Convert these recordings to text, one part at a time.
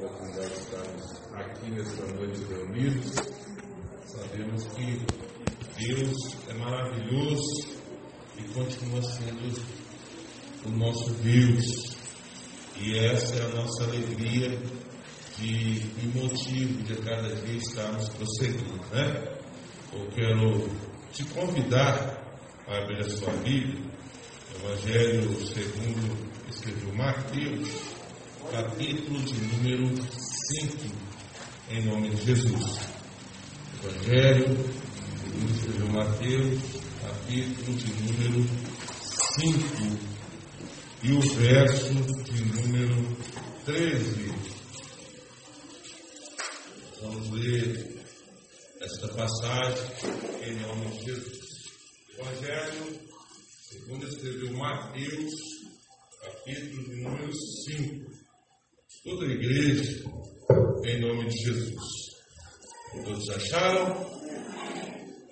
oportunidade de estarmos aqui nesta noite reunidos. Sabemos que Deus é maravilhoso e continua sendo o nosso Deus. E essa é a nossa alegria e motivo de cada dia estarmos prosseguindo, né? Eu quero te convidar a abrir a sua Bíblia, Evangelho segundo escreveu Mateus, capítulo de número 5, em nome de Jesus. Evangelho, segundo escreveu Mateus, capítulo de número 5, e o verso de número 13. Vamos ler esta passagem em nome de Jesus. Evangelho, segundo escreveu Mateus, capítulo de número 5 toda a igreja, em nome de Jesus. Todos acharam?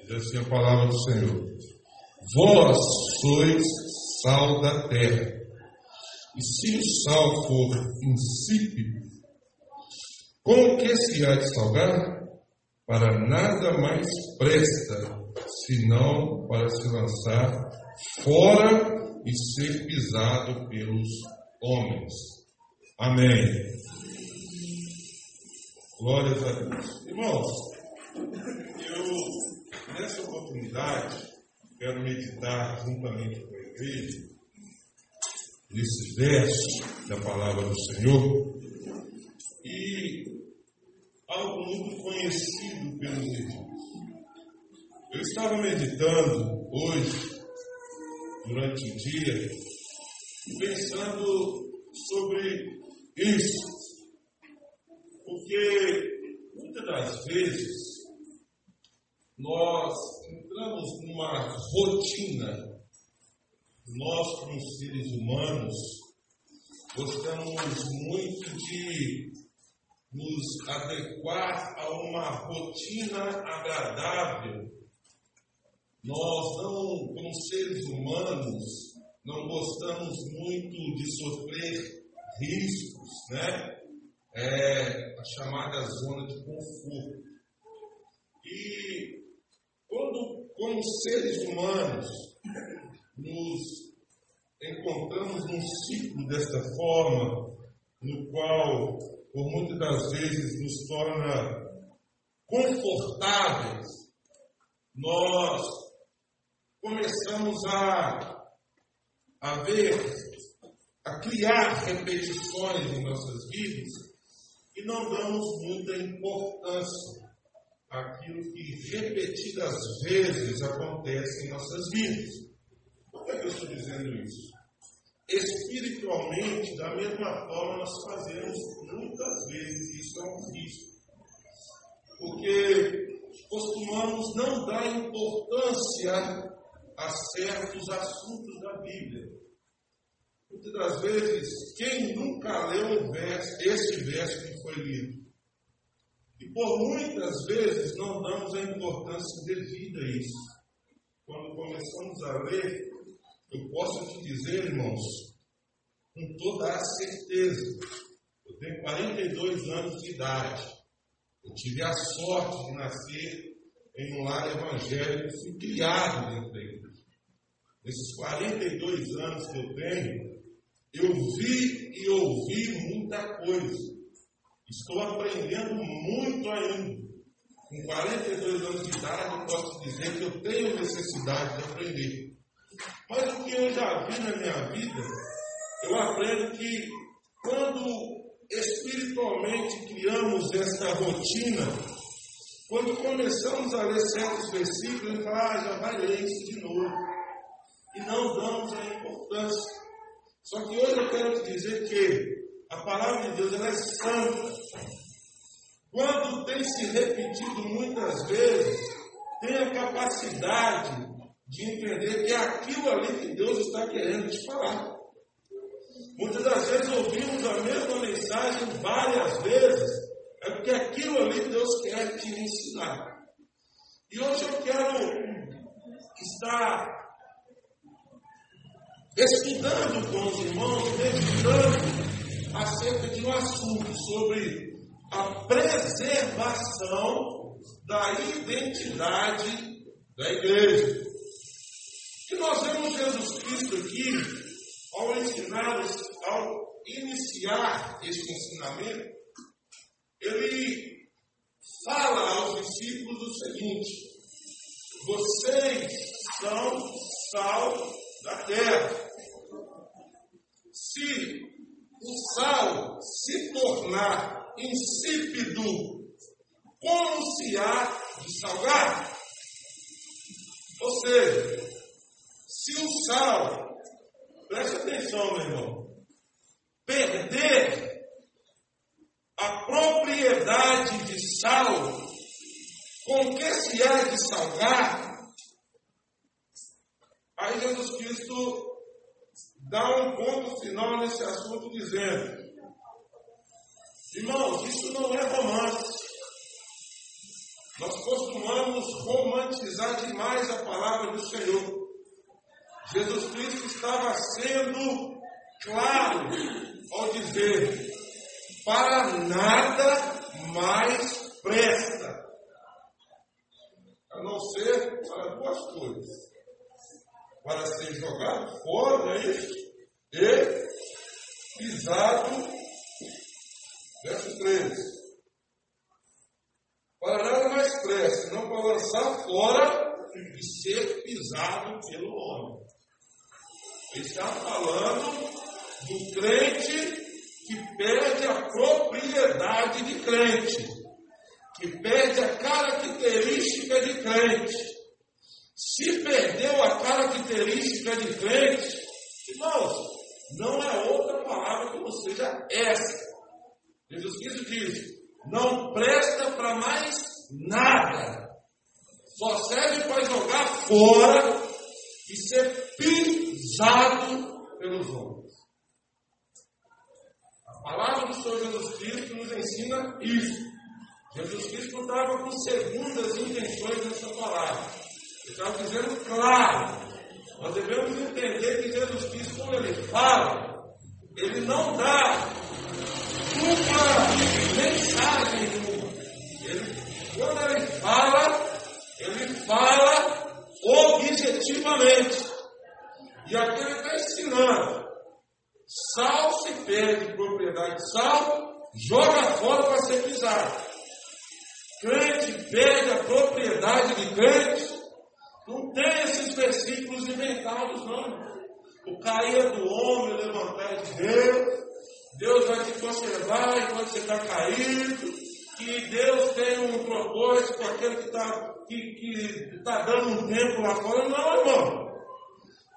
Diz assim a palavra do Senhor. Vós sois sal da terra. E se o sal for insípido, com que se há de salgar? Para nada mais presta, senão para se lançar fora e ser pisado pelos homens. Amém. Glórias a Deus. Irmãos, eu, nessa oportunidade, quero meditar juntamente com a igreja nesses versos da palavra do Senhor e algo muito conhecido pelos irmãos. Eu estava meditando hoje, durante o dia, pensando sobre isso. Porque muitas das vezes nós entramos numa rotina, nós como seres humanos gostamos muito de nos adequar a uma rotina agradável. Nós não, como seres humanos, não gostamos muito de sofrer riscos, né? É, a chamada zona de conforto. E quando, como seres humanos, nos encontramos num ciclo desta forma, no qual, por muitas das vezes, nos torna confortáveis, nós começamos a, a ver a criar repetições em nossas vidas e não damos muita importância àquilo que repetidas vezes acontece em nossas vidas. Por que eu estou dizendo isso? Espiritualmente, da mesma forma, nós fazemos muitas vezes isso é um risco. Porque costumamos não dar importância a certos assuntos da Bíblia. Muitas das vezes, quem nunca leu um verso, esse verso que foi lido? E por muitas vezes não damos a importância devida a isso. Quando começamos a ler, eu posso te dizer, irmãos, com toda a certeza, eu tenho 42 anos de idade, eu tive a sorte de nascer em um lar evangélico, fui criado dentro da igreja. Nesses 42 anos que eu tenho, eu vi e ouvi muita coisa. Estou aprendendo muito ainda. Com 42 anos de idade, posso dizer que eu tenho necessidade de aprender. Mas o que eu já vi na minha vida, eu aprendo que quando espiritualmente criamos esta rotina, quando começamos a ler certos versículos, ah, já vai ler isso de novo. E não damos a importância. Só que hoje eu quero te dizer que a palavra de Deus ela é santa. Quando tem se repetido muitas vezes, tem a capacidade de entender que é aquilo ali que Deus está querendo te falar. Muitas das vezes ouvimos a mesma mensagem várias vezes, é porque aquilo ali Deus quer te ensinar. E hoje eu quero estar estudando com os irmãos, meditando acerca de um assunto sobre a preservação da identidade da igreja. E nós vemos Jesus Cristo aqui, ao ensinar, ao iniciar este ensinamento, ele fala aos discípulos o seguinte: vocês são sal da terra. Se o sal se tornar insípido, como se há de salgar? Ou seja, se o sal, preste atenção, meu irmão, perder a propriedade de sal com que se há de salgar, aí Jesus Cristo dá um ponto final nesse assunto dizendo, irmãos, isso não é romance. Nós costumamos romantizar demais a palavra do Senhor. Jesus Cristo estava sendo claro ao dizer: para nada mais presta a não ser para duas coisas: para ser jogado fora, é isso? E pisado, verso 13. Para nada mais presta, não para lançar fora e ser pisado pelo homem. Ele está falando do crente que perde a propriedade de crente que perde a característica de crente. Se perdeu a característica de crente, irmãos, não é outra palavra que não seja essa. Jesus Cristo diz: não presta para mais nada, só serve para jogar fora e ser pisado pelos homens. A palavra do Senhor Jesus Cristo nos ensina isso. Jesus Cristo não estava com segundas intenções nessa palavra. Estava dizendo claro. Nós devemos entender que Jesus Cristo, quando ele fala, ele não dá uma mensagem Ele, quando ele fala, ele fala objetivamente. E aqui ele está ensinando. Sal se perde propriedade de sal, joga fora para ser pisado. Crente perde a propriedade de crente. Não tem esses versículos inventados, não. O cair do homem, levantar de Deus. Deus vai te conservar enquanto você está caído. Que Deus tem um propósito com aquele que está que, que tá dando um tempo lá fora. Não, irmão.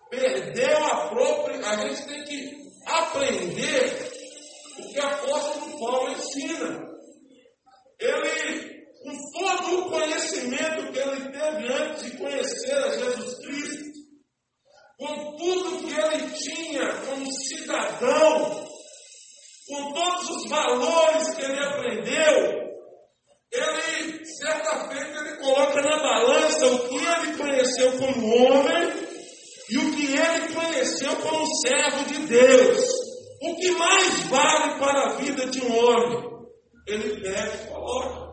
Perdeu a própria. A gente tem que aprender o que a apóstolo Paulo ensina. Ele todo o conhecimento que ele teve antes de conhecer a Jesus Cristo, com tudo que ele tinha como cidadão, com todos os valores que ele aprendeu, ele, certa feita, ele coloca na balança o que ele conheceu como homem e o que ele conheceu como servo de Deus. O que mais vale para a vida de um homem? Ele pega e coloca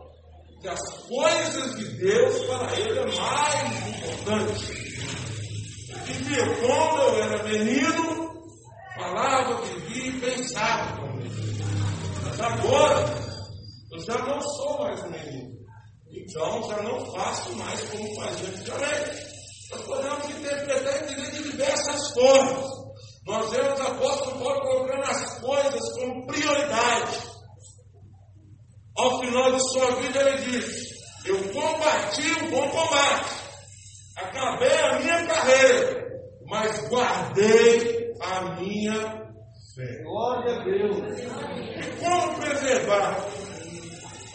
que as coisas de Deus para ele é mais importante. Vivia quando eu era menino, falava, vivia e pensava comigo. Mas agora, eu já não sou mais um menino. Então, já não faço mais como fazia antigamente. Nós podemos interpretar e entender de diversas formas. Nós vemos o apóstolo Paulo colocando as coisas como prioridade. Ao final de sua vida, ele diz: Eu combati o bom combate, acabei a minha carreira, mas guardei a minha fé. Glória a Deus. E como preservar?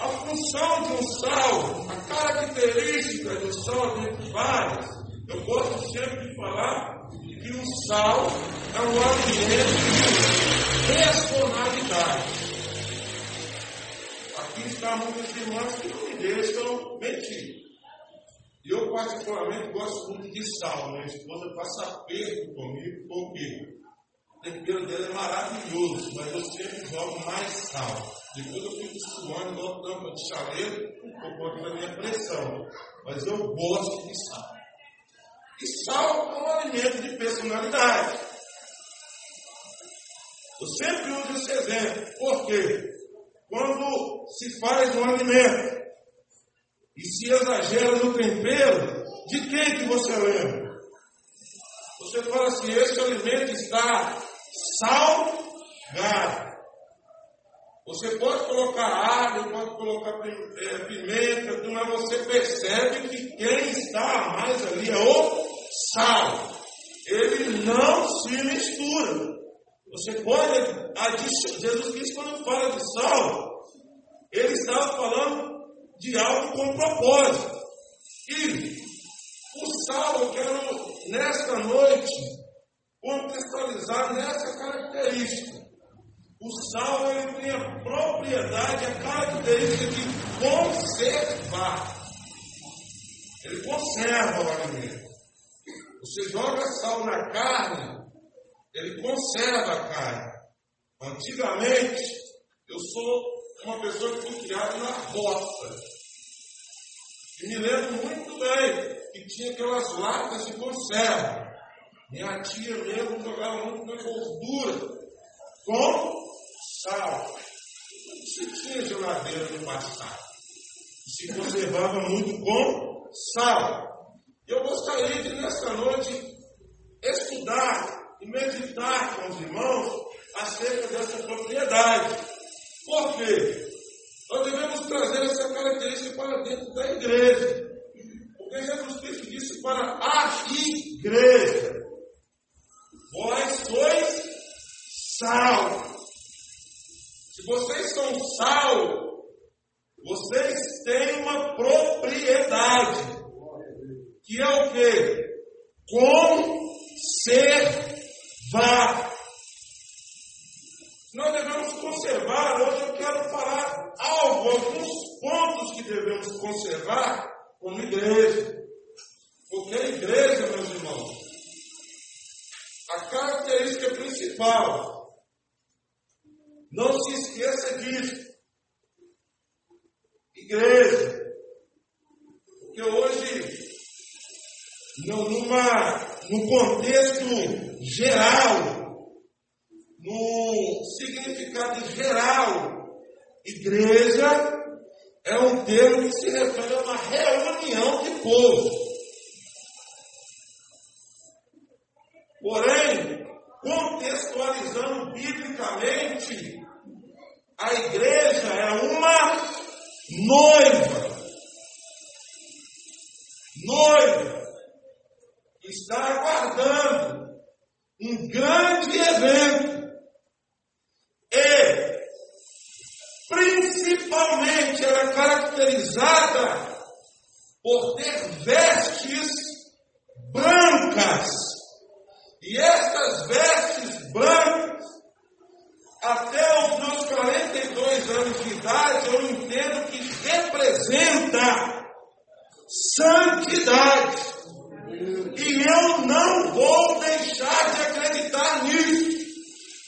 A função de um sal, a característica do sal de várias, eu gosto sempre de falar que o sal é um alimento de personalidade está muitas irmãs que não me deixam mentir. E eu, particularmente, gosto muito de sal. Minha esposa passa aperto comigo, comigo. tempero dele é maravilhoso, mas eu sempre jogo mais sal. Depois eu fico suando igual tampa de chaleiro por conta da minha pressão. Mas eu gosto de sal. E sal é um alimento de personalidade. Eu sempre uso esse exemplo. Por quê? Quando se faz um alimento e se exagera no tempero, de quem que você lembra? Você fala assim, esse alimento está salgado. Você pode colocar água, pode colocar é, pimenta, mas você percebe que quem está mais ali é o sal. Ele não se mistura. Você pode adicionar. Jesus Cristo, quando fala de sal, de algo com propósito. E o sal, eu quero, nesta noite, contextualizar nessa característica. O sal ele tem a propriedade, a característica de conservar. Ele conserva o alimento. Você joga sal na carne, ele conserva a carne. Antigamente, eu sou uma pessoa que foi criada na roça. E me lembro muito bem que tinha aquelas latas de conserva. Minha tia mesmo jogava muito na gordura com sal. Se tinha geladeira no passado. Se conservava muito com sal. Eu gostaria de, nessa noite, estudar e meditar com os irmãos acerca dessa propriedade. Por quê? Nós devemos trazer essa característica para dentro da igreja. Porque Jesus Cristo disse para a igreja: Vós sois sal. Se vocês são sal, vocês têm uma propriedade, que é o que? Conservar. Como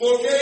porque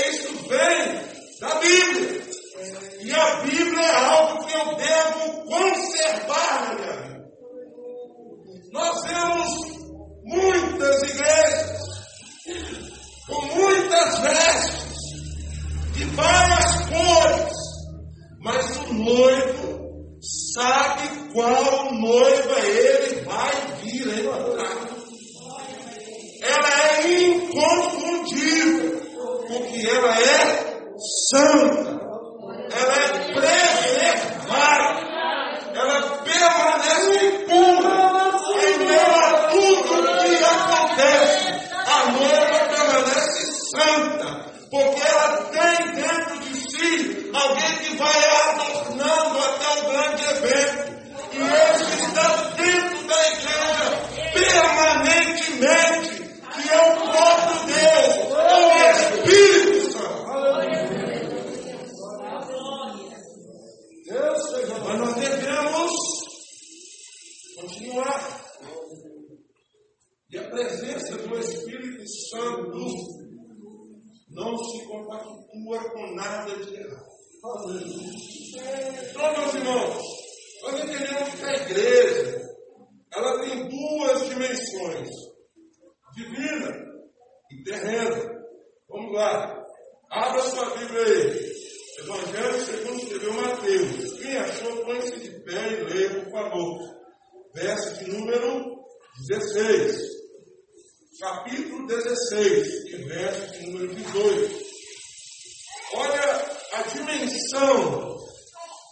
sua Bíblia aí. Evangelho segundo escreveu Mateus. Quem achou, põe-se de pé e lê por favor. Verso de número 16. Capítulo 16, e é verso de número 18. Olha a dimensão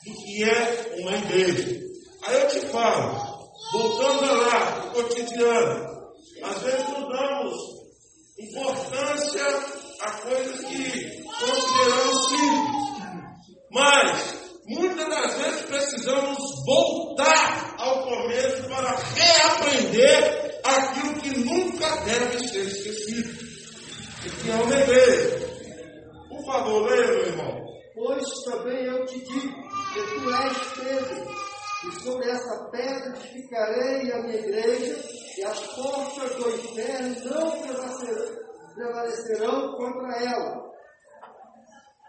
do que é uma igreja. Aí eu te falo, voltando lá, no cotidiano, às vezes não damos importância a coisas que consideramos Mas, muitas das vezes, precisamos voltar ao começo para reaprender aquilo que nunca deve ser esquecido. E que é o dever. Por favor, leia, meu irmão. Pois também eu te digo que tu és Pedro e sobre essa pedra edificarei a minha igreja, e as portas do inferno não prevalecerão contra ela.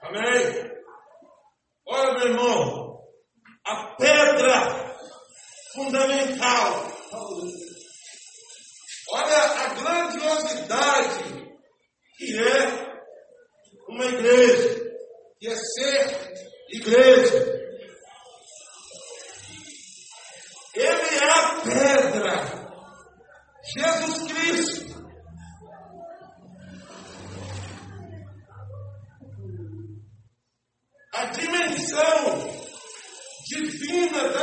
Amém? Olha, meu irmão, a pedra fundamental. Olha a grandiosidade que é uma igreja, que é ser igreja. Ele é a pedra. Jesus Cristo Jesus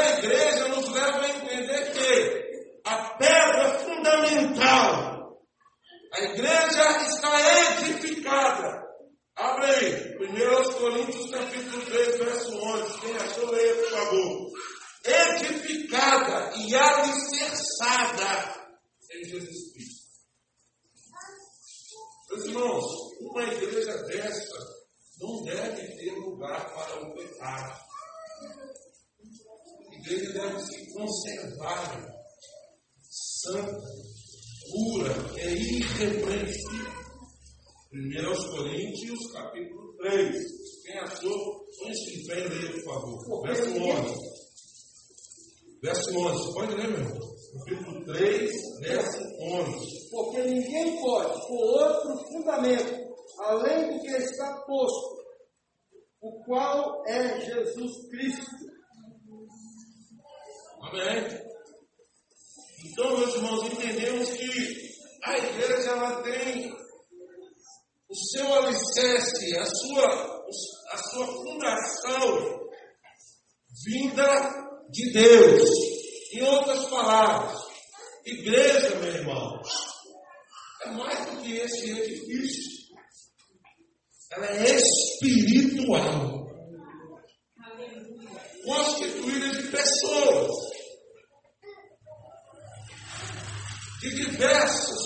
de diversos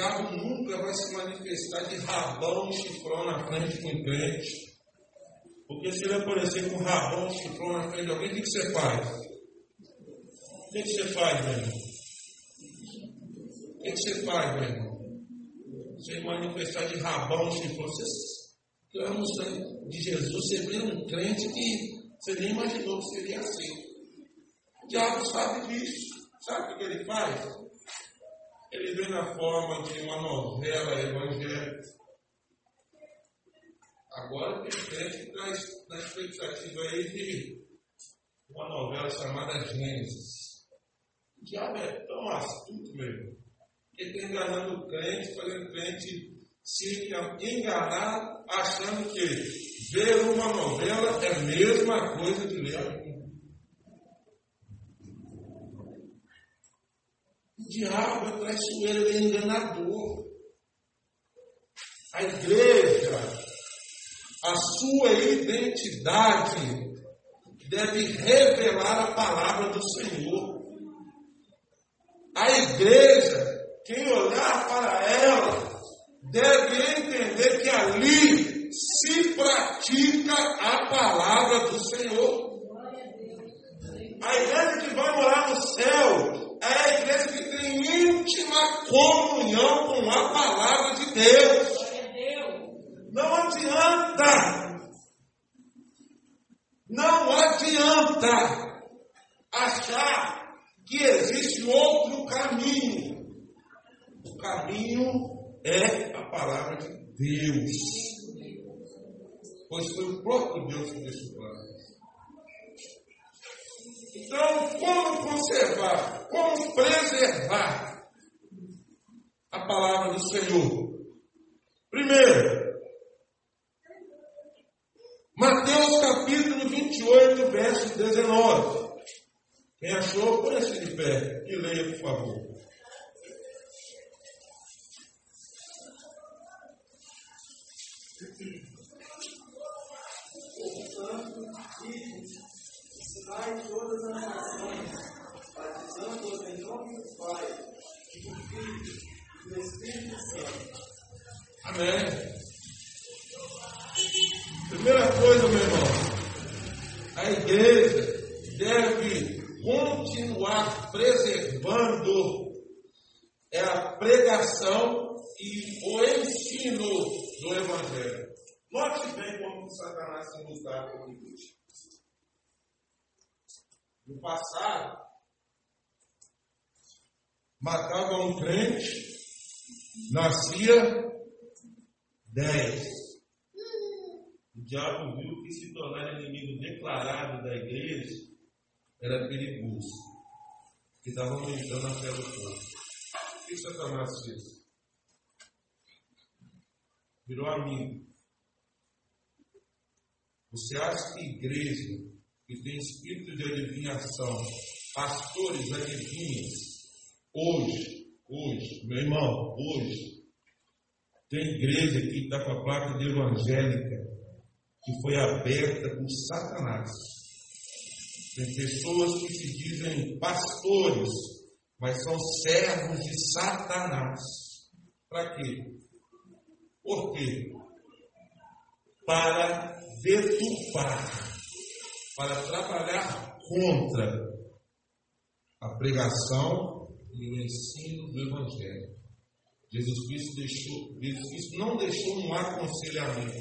diabo nunca vai se manifestar de rabão e chifrão na frente de um crente. Porque se ele aparecer com rabão e chifrão na frente de alguém, o que, você faz? O que, você faz, meu irmão? O que, você faz, meu irmão? Você manifestar de rabão e chifrão, você clama o sangue de Jesus, você vê um crente que você nem imaginou que seria assim. O diabo sabe disso. Sabe o que ele faz? Ele vem na forma de uma novela evangélica. Agora tem que está na expectativa aí de uma novela chamada Gênesis. O diabo é tão astuto mesmo. Que ele está enganando o crente, fazendo o crente se enganar achando que ver uma novela é a mesma coisa de ler a Bíblia. O diabo é traiçoeiro, ele é enganador. A igreja, a sua identidade deve revelar a palavra do Senhor. A igreja, quem olhar para ela, deve entender que ali se pratica a palavra do Senhor. A igreja que vai morar no céu é a igreja que tem íntima comunhão com a palavra de Deus. Não adianta, não adianta achar que existe outro caminho. O caminho é a palavra de Deus. Pois foi o próprio Deus que deixou plano. Então, como conservar, como preservar a palavra do Senhor? Primeiro, Mateus capítulo 28, verso 19. Quem achou, põe-se de pé e leia, por favor. Ensinai todas as nações, batizando-os em nome do Pai, do Filho e do Espírito Santo. Amém. Primeira coisa, meu irmão, a igreja deve continuar preservando é a pregação e o ensino do Evangelho. Note bem como Satanás se lutar com a igreja. No passado, matava um crente, nascia dez. O diabo viu que se tornar inimigo declarado da igreja era perigoso, que estava aumentando a fé do povo. O que Satanás fez? Virou amigo. Você acha que igreja que tem espírito de adivinhação, pastores adivinhos, hoje, hoje, meu irmão, hoje, tem igreja que está com a placa de evangélica, que foi aberta por Satanás. Tem pessoas que se dizem pastores, mas são servos de Satanás. Para quê? Por quê? Para deturpar, para trabalhar contra a pregação e o ensino do Evangelho. Jesus Cristo, deixou, Jesus Cristo não deixou um aconselhamento.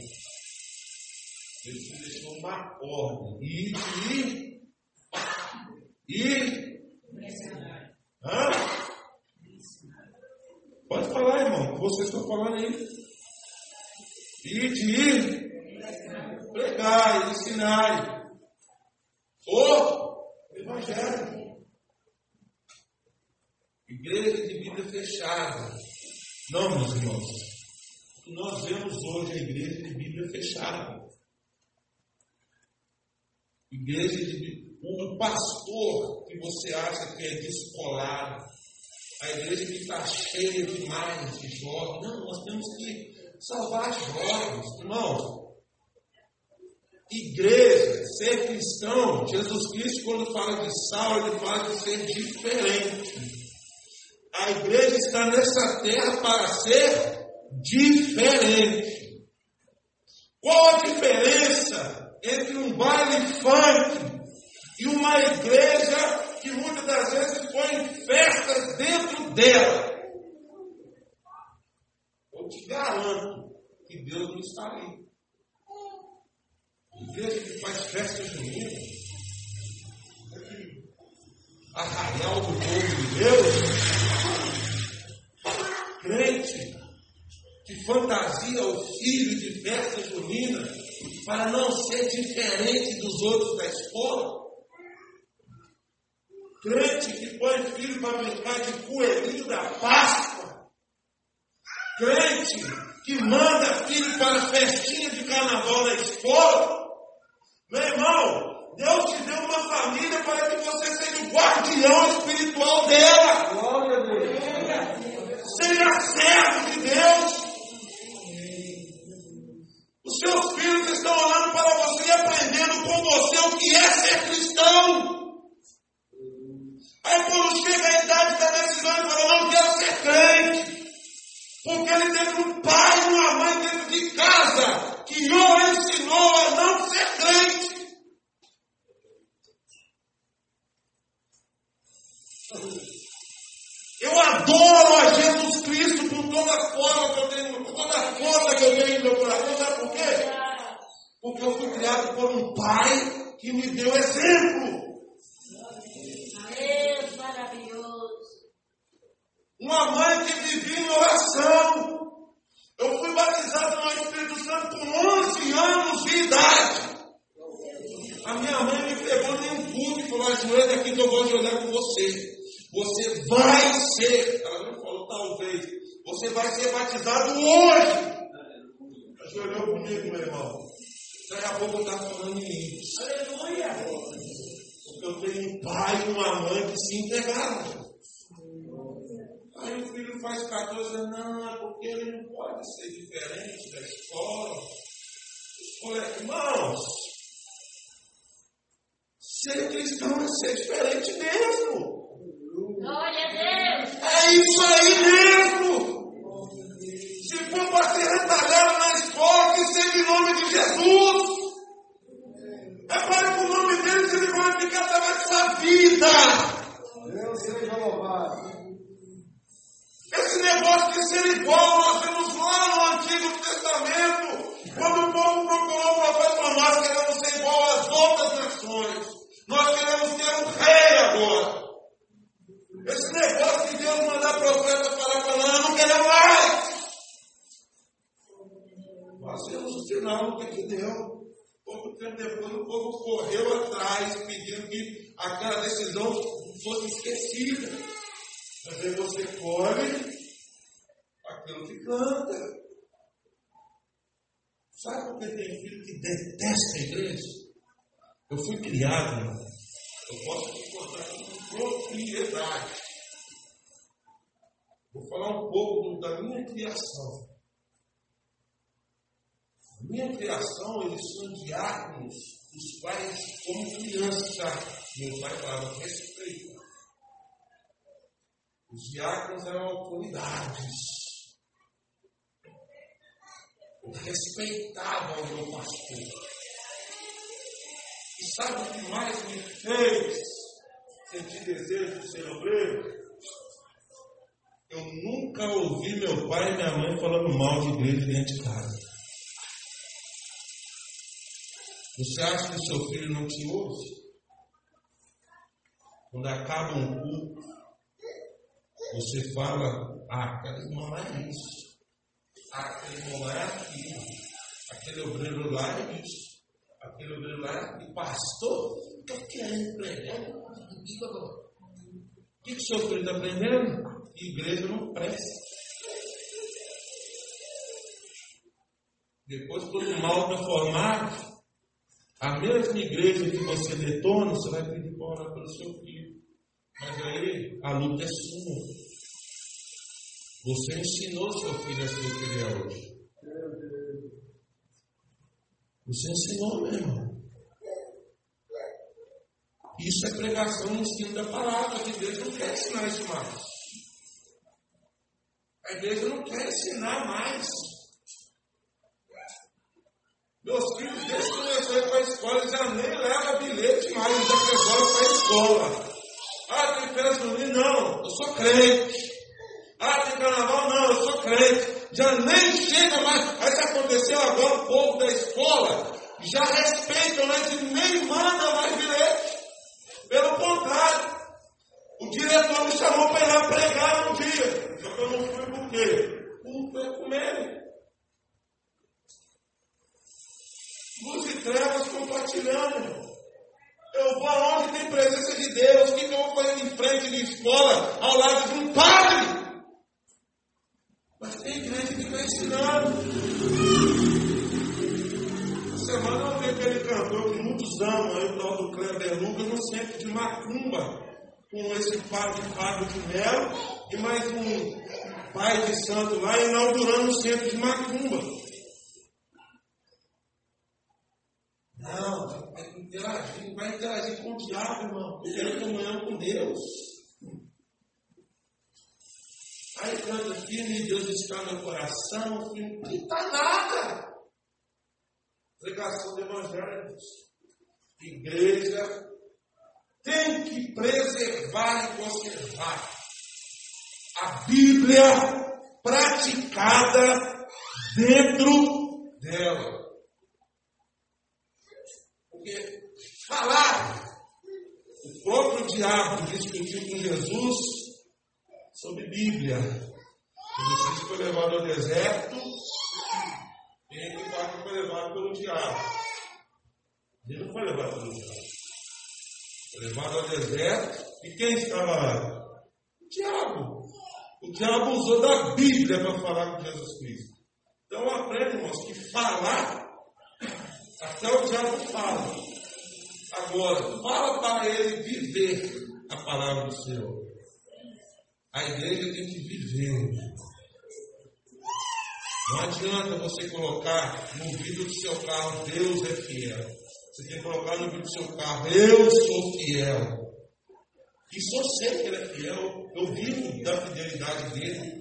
Jesus Cristo deixou uma ordem. E, e, e. Hã? Pode falar, irmão, que vocês estão falando aí. E de ir, pregar, ensinar. O Evangelho. Igreja de vida fechada. Não, meus irmãos. Nós vemos hoje é a igreja de Bíblia fechada. Igreja de um pastor que você acha que é descolado. A igreja que está cheia demais de jovens. Não, nós temos que salvar jovens. Irmãos, igreja, ser cristão, Jesus Cristo, quando fala de sal, ele fala de ser diferente. A igreja está nessa terra para ser diferente. Qual a diferença entre um baile funk e uma igreja que muitas das vezes põe festas dentro dela? Eu te garanto que Deus não está ali. Igreja que faz festas juninas, arraial do povo de Deus, crente que fantasia o filho de festa junina para não ser diferente dos outros da escola. Crente que põe filho para brincar de coelhinho da Páscoa. Crente que manda filho para festinha de carnaval na escola. Meu irmão, Deus te deu uma família para que você seja o guardião espiritual dela. Glória a Deus. Seja servo de Deus. Os seus filhos estão olhando para você e aprendendo com você o que é ser cristão. Aí quando chega a idade da decisão, ele fala, não quero ser crente. Porque ele teve um pai e uma mãe dentro de casa que o ensinou a não ser crente. Eu adoro a Jesus Cristo por toda a forma que eu tenho, por toda a força que eu tenho em meu coração. Sabe por quê? Porque eu fui criado por um pai que me deu exemplo. Uma mãe que vivia em oração. Eu fui batizado no Espírito Santo com 11 anos de idade. A minha mãe me pegou em um culto e falou: ajoelha aqui que eu vou ajoelhar com você. Você vai ser, ela não falou talvez, você vai ser batizado hoje. Ajoelhou comigo, meu irmão. Daqui a pouco eu estava falando em isso. Aleluia! Porque eu tenho um pai e uma mãe que se entregaram. Aí o filho faz 14 anos, não, é porque ele não pode ser diferente da escola. Escola, irmãos, ser cristão é ser diferente mesmo. Glória a Deus. É isso aí mesmo. Se for para ser retalhado na escola, que seja em nome de Jesus. É para que o nome dele seja glorificado através da sua vida. Deus seja louvado. Esse negócio de ser igual, nós vemos lá no Antigo Testamento, quando o povo procurou o profeta, nós queremos ser igual às outras nações. Nós queremos ter um rei agora. Esse negócio de Deus mandar profeta para falar, não quero mais. Nós vemos o final do que deu. Pouco tempo depois, o povo correu atrás, pedindo que aquela decisão fosse esquecida. Mas aí você colhe aquilo que canta. Sabe por que tem filho que detesta a igreja? Eu fui criado, irmão. Eu posso te contar com propriedade. Vou falar um pouco da minha criação. minha criação, eles são diáconos, os quais, como criança, meu pai falava, respeita. Os diáconos eram autoridades. Eu respeitava o meu pastor. E sabe o que mais me fez sentir desejo de ser obreiro? Eu nunca ouvi meu pai e minha mãe falando mal de igreja dentro de casa. Você acha que o seu filho não te ouve? Quando acaba um culto, você fala, ah, aquela irmã lá é isso, ah, aquele irmão lá é aquilo, aquele obreiro lá é isso, aquele obreiro lá é aquilo. Pastor, estou querendo pregar, o que, que o seu filho está aprendendo? Igreja não presta. Depois, todo mal transformado, a mesma igreja que você detona, você vai pedir para orar pelo seu filho. Mas aí a luta é sua. Você ensinou seu filho a ser ele é hoje. Você ensinou, meu irmão. Isso é pregação no ensino da palavra, que Deus não quer ensinar isso mais. A igreja não quer ensinar mais. Meus filhos, desde que começou a ir para a escola, já nem leva bilhete mais, já resolve para a escola. Ah, tem festa junina? Não, eu sou crente. Ah, tem carnaval? Não, eu sou crente. Já nem chega mais. Aí se aconteceu agora, o povo da escola já respeitam, mas nem manda mais bilhete. Pelo contrário, o diretor me chamou para ir lá pregar um dia. Só que eu não fui por quê? Culto é comer. Luz e trevas compartilhando. Eu vou aonde tem presença de Deus. O que, que eu vou fazer em frente de escola ao lado de um padre? Mas tem igreja que está ensinando. Semana eu vi aquele cantor que muitos amam, aí, o tal do Kleber Lucas, no centro de Macumba, com esse padre Fábio de Melo e mais um pai de santo lá, inaugurando o centro de Macumba. Não, vai interagir, vai interagir com o diabo, irmão. Eu quero comunhão com Deus. Aí canta firme, Deus está no coração, firme. Não está nada. Pregação do Evangelho. Igreja tem que preservar e conservar a Bíblia praticada dentro dela. Porque falar, próprio diabo discutiu com Jesus sobre Bíblia. Jesus foi levado ao deserto e ele foi levado pelo diabo. Ele não foi levado pelo diabo. Foi levado ao deserto e quem estava lá? O diabo. O diabo usou da Bíblia para falar com Jesus Cristo. Então aprende, irmãos, que falar até o diabo fala. Agora, fala para ele viver a palavra do Senhor. A igreja tem que viver. Não adianta você colocar no vidro do seu carro, Deus é fiel. Você tem que colocar no vidro do seu carro, eu sou fiel. E só sei que ele é fiel, eu vivo da fidelidade dele.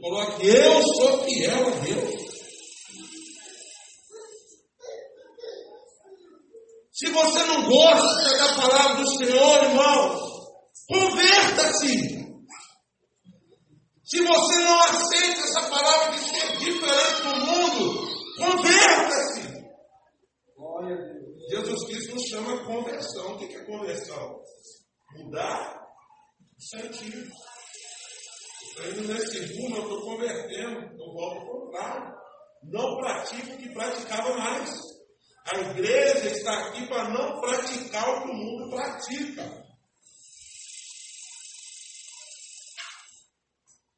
Coloque, eu sou fiel a Deus. Se você não gosta da palavra do Senhor, irmãos, converta-se. Se você não aceita essa palavra de ser diferente do mundo, converta-se. Jesus Cristo nos chama conversão. O que é conversão? Mudar o sentido. Estou indo nesse rumo, eu estou convertendo, eu volto ao contrário. Não pratico o que praticava mais. A igreja está aqui para não praticar o que o mundo pratica.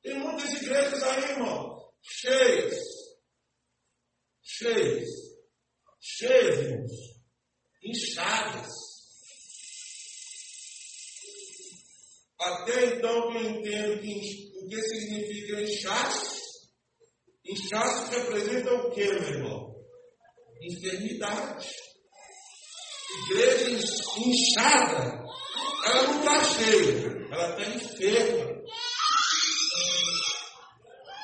Tem muitas igrejas aí, irmão, cheias, cheias, cheias, irmãos, inchadas. Até então eu entendo que, o que significa inchaço. Inchaço representa o que, meu irmão? Enfermidade. Igreja inchada, ela não está cheia, ela está enferma.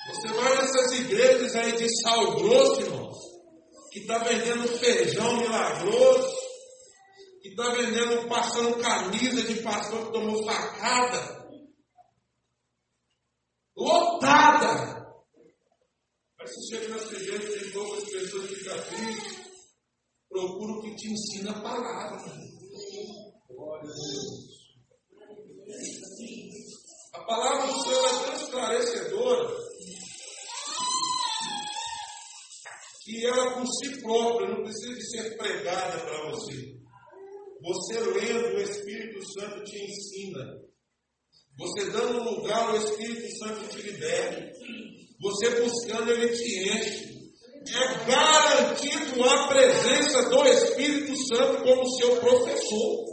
Você vai nessas igrejas aí de sal grosso, irmãos, que está vendendo feijão milagroso, que está vendendo, passando camisa de pastor que tomou facada. Lotada! Se chega nessa igreja, tem poucas pessoas que tristes, procura o que te ensina a palavra. Glória a Deus. A palavra do Senhor é tão esclarecedora que ela por si própria não precisa de ser pregada para você. Você lendo, o Espírito Santo te ensina. Você dando lugar ao Espírito Santo te libera. Você buscando, ele te enche. É garantido a presença do Espírito Santo como seu professor.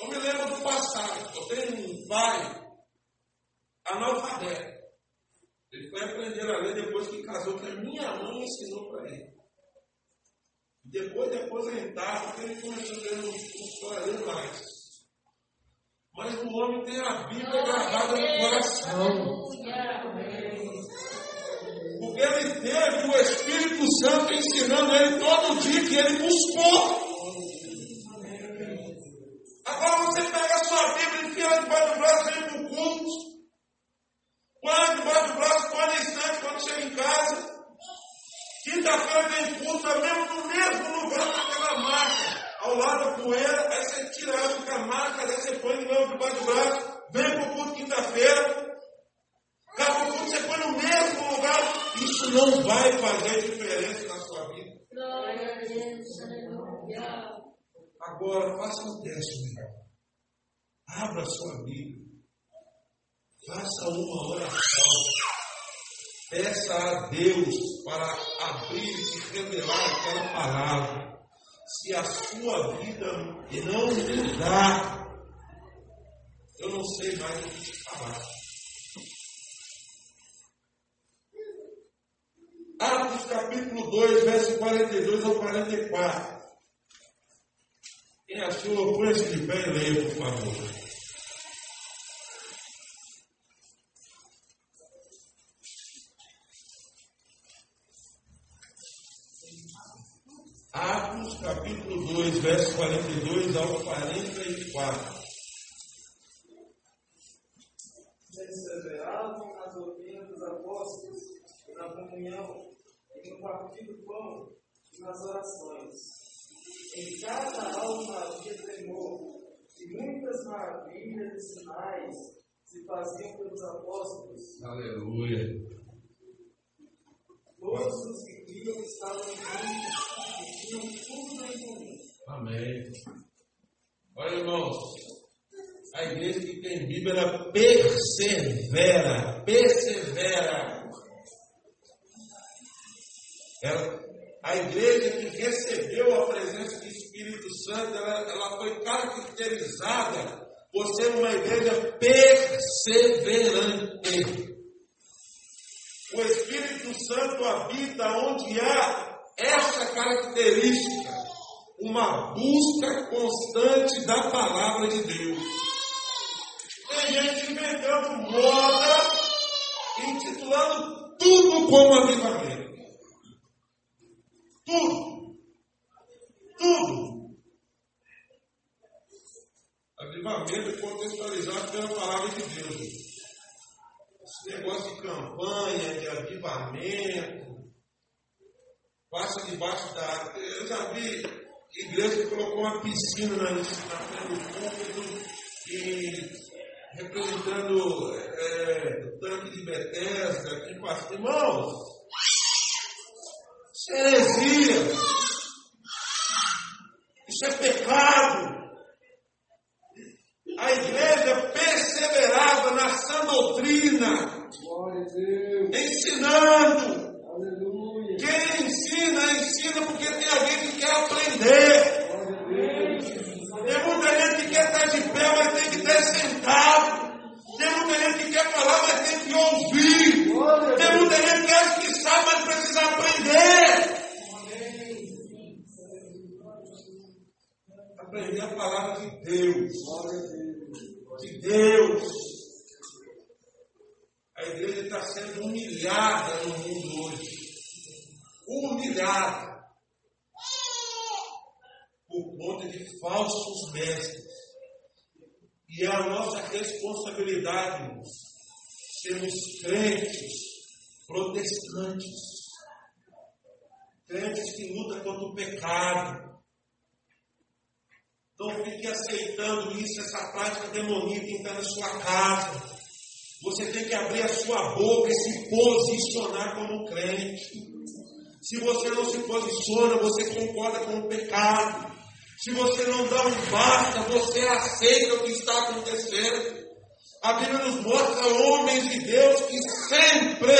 Eu me lembro do passado. Eu tenho um pai analfabeto. Ele foi aprender a ler depois que casou, que a minha mãe ensinou para ele. Depois de aposentado, ele começou a ler, a ler mais. Mas o homem tem a Bíblia gravada no coração. Porque ele teve o Espírito Santo ensinando ele todo dia que ele buscou. Agora você pega a sua Bíblia, enfia debaixo do braço vem para o culto. Põe debaixo do braço, põe na estante quando chega em casa. Quinta-feira tem culto, é mesmo no mesmo lugar, naquela marca, ao lado poeira, aí você tira a marca, aí você põe de novo debaixo do braço, vem para o culto quinta-feira, acaba o culto, você põe no mesmo lugar. Isso não vai fazer diferença na sua vida. Agora, faça um teste, meu irmão. Abra a sua Bíblia. Faça uma oração. Peça a Deus para abrir e revelar aquela palavra. Se a sua vida não mudar, eu não sei mais o que falar. Atos capítulo 2, verso 42 ao 44. Quem achou, põe-se de pé e leia, por favor. Atos capítulo 2, verso 42 ao 44. Perseveravam nas doutrinas dos apóstolos, na comunhão, e no partir do pão, e nas orações. Em cada alma havia temor, e muitas maravilhas e sinais se faziam pelos apóstolos. Aleluia. Todos os que criam estavam juntos tudo em comum. Amém. Olha, irmãos, a igreja que tem Bíblia, ela persevera, persevera. Ela, a igreja que recebeu a presença do Espírito Santo, ela, ela foi caracterizada por ser uma igreja perseverante. O Espírito Santo habita onde há essa característica, uma busca constante da palavra de Deus. Tem gente inventando moda, intitulando tudo como avivamento. Tudo. Tudo. Avivamento contextualizado pela palavra de Deus. Esse negócio de campanha, de avivamento, passa debaixo da água. Eu já vi igreja que colocou uma piscina na, na frente do púlpito e representando é, o tanque de Bethesda, aqui pastor. Irmãos, isso é heresia. Isso é pecado. A igreja perseverava na sã doutrina, ensinando, quem ensina, ensina porque tem alguém que quer aprender. Tem muita gente que quer estar de pé, mas tem que estar sentado. Tem muita gente que quer falar, mas tem que ouvir. Tem muita gente que acha que sabe, mas precisa aprender. Aprender a palavra de Deus. De Deus. A igreja está sendo humilhada no mundo hoje. Humilhada. Por conta de falsos mestres. E é a nossa responsabilidade, irmãos, sermos crentes, protestantes, crentes que lutam contra o pecado. Então fique aceitando isso, essa prática demoníaca está na sua casa. Você tem que abrir a sua boca e se posicionar como crente. Se você não se posiciona, você concorda com o pecado. Se você não dá um basta, você aceita o que está acontecendo. A Bíblia nos mostra homens de Deus que sempre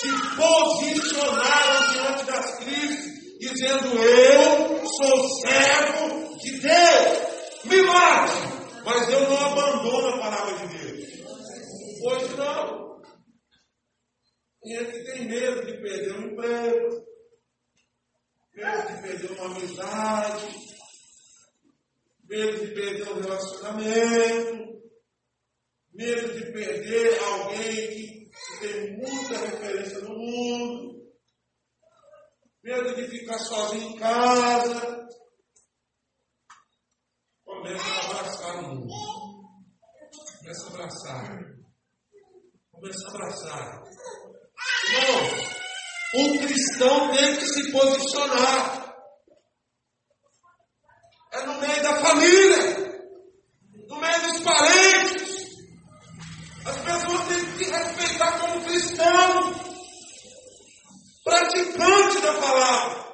se posicionaram diante das crises, dizendo: Eu sou servo de Deus, me mate, mas eu não abandono a palavra de Deus. Hoje não. Tem gente que tem medo de perder um emprego, medo de perder uma amizade, medo de perder o relacionamento, medo de perder alguém que tem muita referência no mundo, medo de ficar sozinho em casa. Começa a abraçar o mundo. Começa a abraçar. Começa a abraçar. Irmão, o cristão tem que se posicionar é no meio da família, praticante da palavra.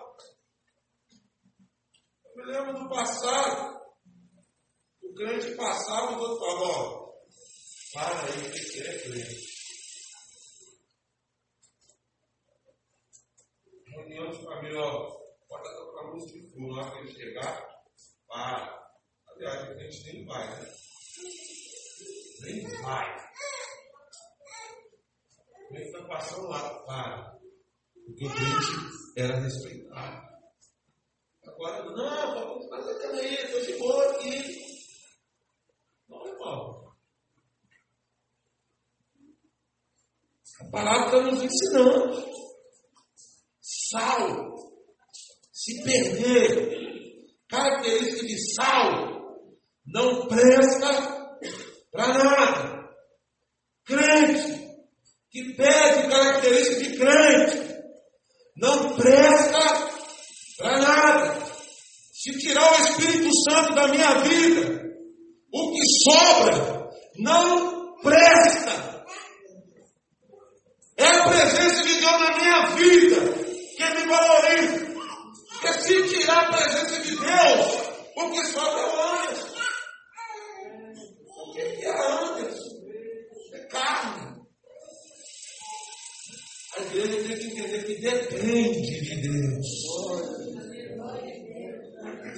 Eu me lembro do passado, o crente passava o outro falava, ó, para aí, que é crente. Reunião de família, ó, pode tocar música de fundo, lá que ele chegar, para. Aliás, a gente nem vai, né? Nem vai. Nem está passando lá, para. O crente era respeitado. Agora, não, vamos fazer também, estou de boa aqui. Não, irmão. A palavra está nos ensinando. Sal, se perder, característica de sal não presta para nada. Crente que pede característica de crente não presta para nada. Se tirar o Espírito Santo da minha vida, o que sobra não presta. É a presença de Deus na minha vida que me valoriza. Porque se tirar a presença de Deus, o que sobra é o Anderson.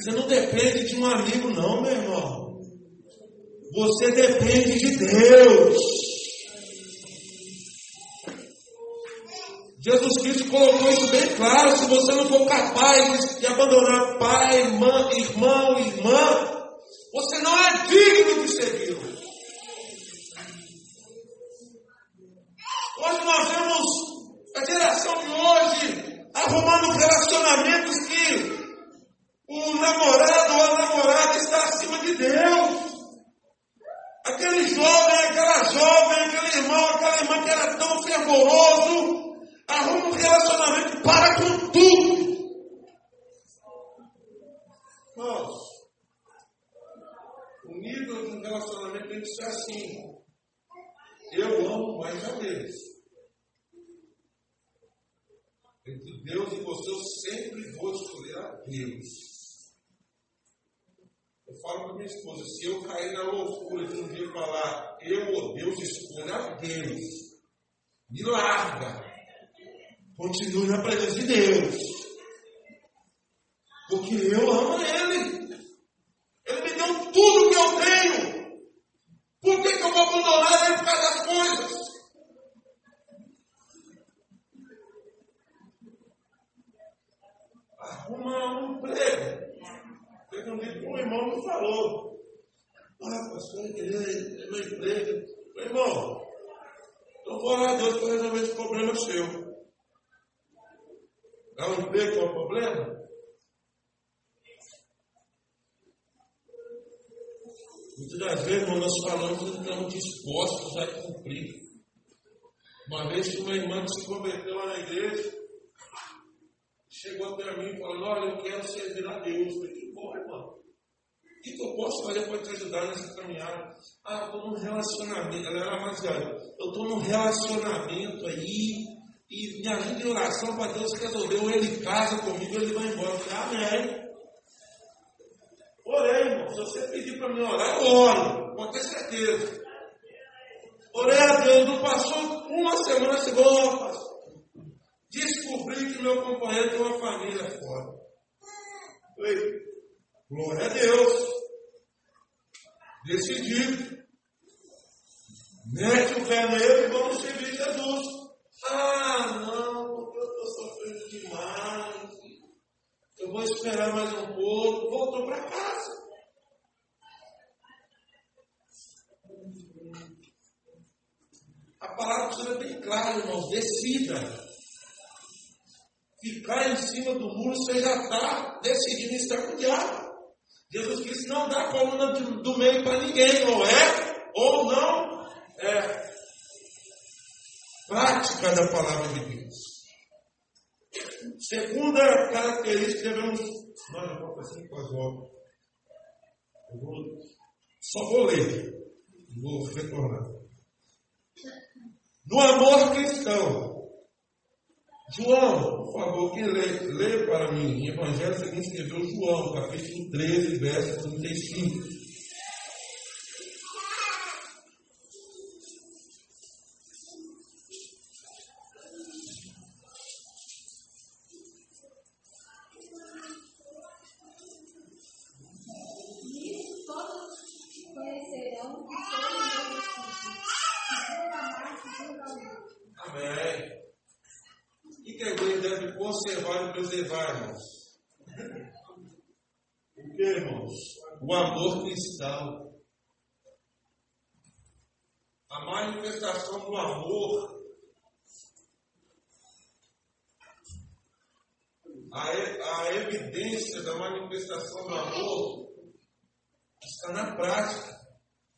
Você não depende de um amigo, não, meu irmão. Você depende de Deus. Jesus Cristo colocou isso bem claro. Se você não for capaz de abandonar pai, irmã, irmão, irmã, você não é digno de segui-lo. Hoje nós vemos a geração de hoje arrumando relacionamentos que o namorado ou a namorada está acima de Deus. Aquele jovem, aquela jovem, aquele irmão, aquela irmã que era tão fervoroso, Arruma um relacionamento, para com tudo. Irmãos, o nível de um relacionamento tem que ser assim. Eu amo mais a Deus. Entre Deus e você, eu sempre vou escolher a Deus. Eu falo para minha esposa, se eu cair na loucura de um dia falar, eu ou Deus escolha a Deus, me larga, continue na presença de Deus, porque eu amo Ele. Ele me deu tudo que eu tenho. Por que, que eu vou abandonar Ele por causa das coisas? Arruma um emprego irmão me falou. Ah, pastor, eu queria é meu emprego. Meu irmão, então vou a Deus para resolver esse problema seu. É um emprego que é um problema? Muitas das vezes, irmão, nós falamos que estamos dispostos a cumprir. Uma vez que uma irmã que se converteu lá na igreja, chegou até mim falando, olha, eu quero servir a Deus. Que bom, irmão. O que, eu posso fazer para te ajudar nessa caminhada? Ah, eu estou num relacionamento, ela era mais velha. Eu estou num relacionamento aí, e me ajuda em oração para Deus resolver. Ou ele casa comigo, ou ele vai embora. Eu falei, amém. Orei, irmão. Se você pedir para mim orar, eu oro. Pode ter certeza. Orei a Deus. Não passou uma semana, chegou, pastor. Descobri que meu companheiro tem uma família fora. Falei, glória a Deus. Decidido. Mete o pé nele e vamos servir Jesus. Ah, não, porque eu estou sofrendo demais. Eu vou esperar mais um pouco. Voltou para casa. A palavra precisa bem clara, irmãos. Decida. Ficar em cima do muro, você já está decidindo estar com o diabo. Jesus disse: não dá coluna do meio para ninguém, ou é, ou não é. Prática da palavra de Deus. Segunda característica, devemos. Não, eu vou assim com as. Eu vou, só vou ler. Vou retornar. No amor cristão. João, por favor, quem lê, lê para mim. Evangelho seguinte escreveu João, capítulo 13, verso 35. A manifestação do amor. A, a evidência da manifestação do amor está na prática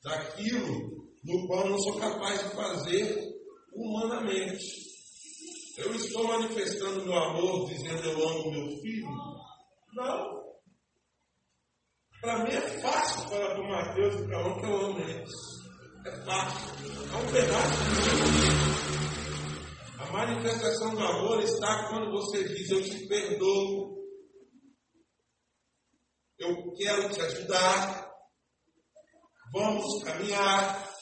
daquilo no qual não sou capaz de fazer humanamente. Eu estou manifestando meu amor dizendo eu amo meu filho? Não. Para mim é fácil falar para o Mateus e para um que eu amo eles. É fácil. É um pedaço de A manifestação do amor está quando você diz: Eu te perdoo. Eu quero te ajudar. Vamos caminhar.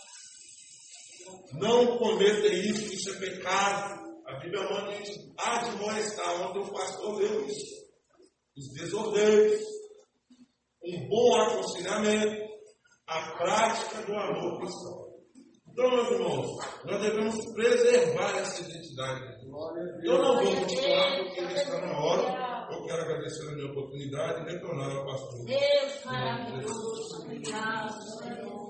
Não cometa isso, isso é pecado. A Bíblia manda a gente admoestar. Ontem o pastor leu isso. Os desordeiros um bom aconselhamento, a prática do amor cristão. Então, meus irmãos, nós devemos preservar essa identidade. Eu não vou continuar porque ele está na hora. Eu quero agradecer a minha oportunidade e retornar ao pastor. Deus maravilhoso, obrigado, Senhor.